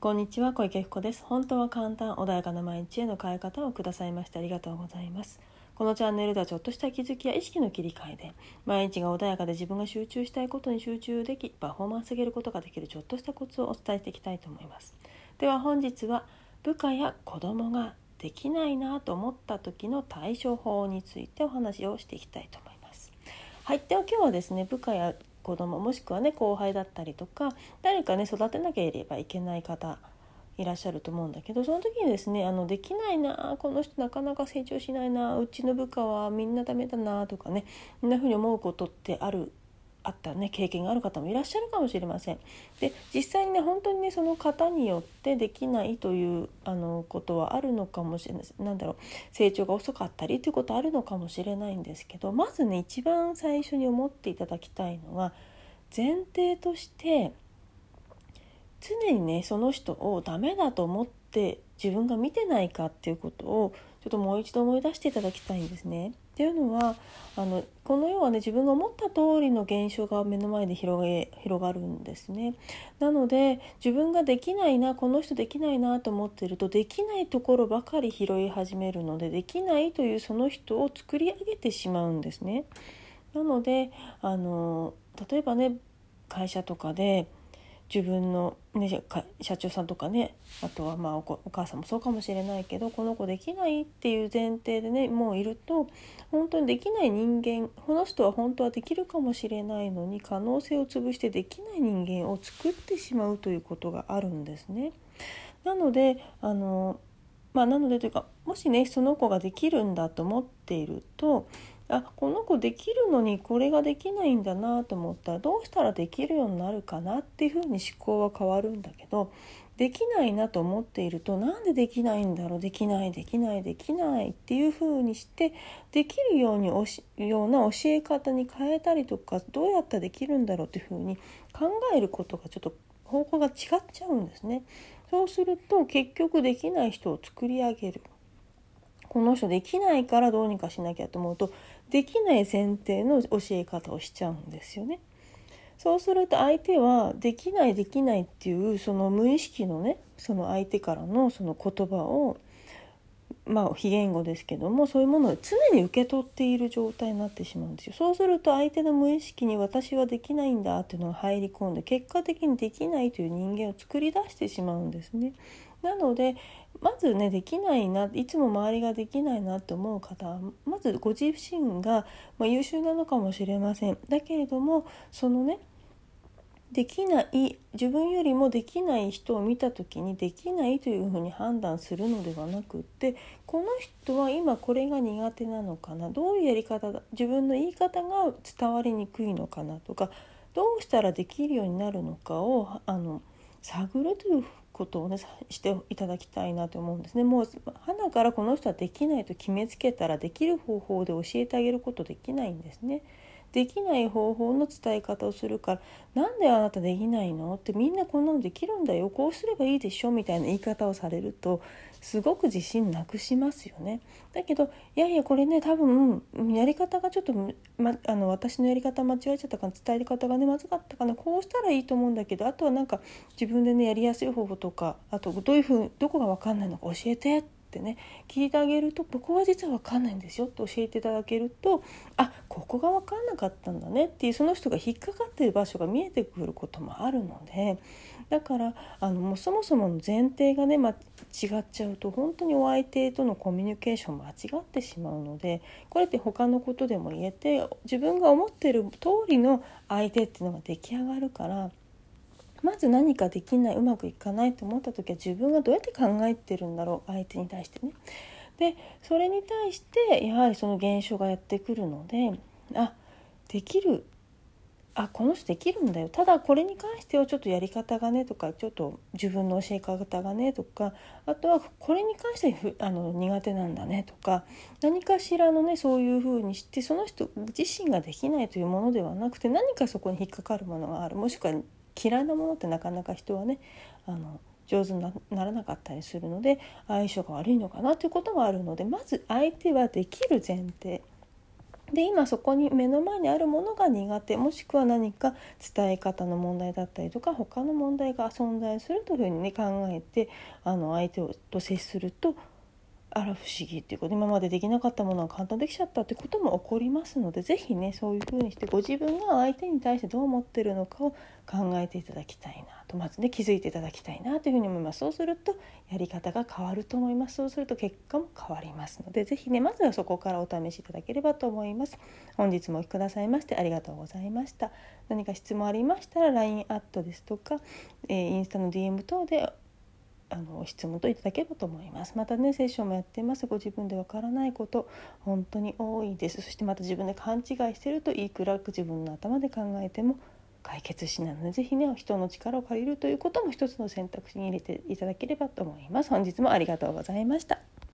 こんにちは小池福子です。本当は簡単穏やかな毎日への変え方をくださいましてありがとうございます。このチャンネルではちょっとした気づきや意識の切り替えで毎日が穏やかで自分が集中したいことに集中できパフォーマンス上げることができるちょっとしたコツをお伝えしていきたいと思います。では本日は部下や子供ができないなと思った時の対処法についてお話をしていきたいと思います。はい。では今日はですね部下や子供もしくはね後輩だったりとか誰かね育てなければいけない方いらっしゃると思うんだけどその時にですねあのできないなこの人なかなか成長しないなうちの部下はみんなダメだなとかねそんな風に思うことってあるあったね経験がある方もいらっしゃるかもしれません。で実際にね本当にねその方によってできないというあのことはあるのかもしれないなんだろう成長が遅かったりということあるのかもしれないんですけどまずね一番最初に思っていただきたいのは前提として常にねその人をダメだと思って自分が見てないかっていうことをちょっともう一度思い出していただきたいんですね。っていうのはあのこの世はね自分が思った通りの現象が目の前で広げ広がるんですね。なので自分ができないなこの人できないなと思ってるとできないところばかり拾い始めるのでできないというその人を作り上げてしまうんですね。なのであの例えばね会社とかで自分の、ね、社長さんとかねあとはまあお母さんもそうかもしれないけどこの子できないっていう前提でねもういると本当にできない人間この人は本当はできるかもしれないのに可能性を潰してできない人間を作ってしまうということがあるんですね。なのであのまあなのでというかもしねその子ができるんだと思っているとあこの子できるのにこれができないんだなと思ったらどうしたらできるようになるかなっていうふうに思考は変わるんだけどできないなと思っているとなんでできないんだろうできないできないできないっていうふうにしてできるようにおしような教え方に変えたりとかどうやったらできるんだろうっていうふうに考えることがちょっと方向が違っちゃうんですね。そうすると結局できない人を作り上げるこの人できないからどうにかしなきゃと思うとできない前提の教え方をしちゃうんですよね。そうすると相手はできないできないっていうその無意識のねその相手からのその言葉をまあ非言語ですけどもそういうものを常に受け取っている状態になってしまうんですよ。そうすると相手の無意識に私はできないんだっていうのが入り込んで結果的にできないという人間を作り出してしまうんですね。なのでまずねできないないつも周りができないなって思う方はまずご自身が、まあ、優秀なのかもしれません。だけれどもそのねできない自分よりもできない人を見た時にできないというふうに判断するのではなくってこの人は今これが苦手なのかなどういうやり方だ自分の言い方が伝わりにくいのかなとかどうしたらできるようになるのかをあの探るということをねしていただきたいなと思うんですね。もう花からこの人はできないと決めつけたらできる方法で教えてあげることできないんですね。できない方法の伝え方をするから「なんであなたできないの?」ってみんなこんなのできるんだよこうすればいいでしょみたいな言い方をされるとすごく自信なくしますよね。だけどいやいやこれね多分やり方がちょっと、ま、あの私のやり方間違えちゃったかな伝え方がねまずかったかなこうしたらいいと思うんだけどあとはなんか自分でねやりやすい方法とかあとどういうふうどこが分かんないのか教えてってってね聞いてあげるとここは実は分かんないんですよって教えていただけるとあここが分かんなかったんだねっていうその人が引っかかってる場所が見えてくることもあるのでだからあのもうそもそもの前提がね、ま違っちゃうと本当にお相手とのコミュニケーション間違ってしまうのでこれって他のことでも言えて自分が思ってる通りの相手っていうのが出来上がるからまず何かできないうまくいかないと思った時は自分がどうやって考えてるんだろう相手に対してね。でそれに対してやはりその現象がやってくるのであできる。あこの人できるんだよ。ただこれに関してはちょっとやり方がねとかちょっと自分の教え方がねとかあとはこれに関してふあの苦手なんだねとか何かしらのねそういうふうにしてその人自身ができないというものではなくて何かそこに引っかかるものがある。もしくは嫌いなものってなかなか人はねあの上手にならなかったりするので相性が悪いのかなということもあるのでまず相手はできる前提。で今そこに目の前にあるものが苦手もしくは何か伝え方の問題だったりとか他の問題が存在するというふうにね考えてあの相手と接するとあら不思議っていうこと今までできなかったものが簡単できちゃったってことも起こりますので是非ねそういうふうにしてご自分が相手に対してどう思ってるのかを考えていただきたいなとまずね気づいていただきたいなというふうに思います。そうするとやり方が変わると思います。そうすると結果も変わりますので是非ねまずはそこからお試しいただければと思います。本日もお聴きくださいましてありがとうございました。何か質問ありましたら LINE アットですとか、えー、インスタの DM 等であの質問といただければと思います。またねセッションもやってます。ご自分でわからないこと本当に多いです。そしてまた自分で勘違いしてるといくら自分の頭で考えても解決しないので是非ね人の力を借りるということも一つの選択肢に入れていただければと思います。本日もありがとうございました。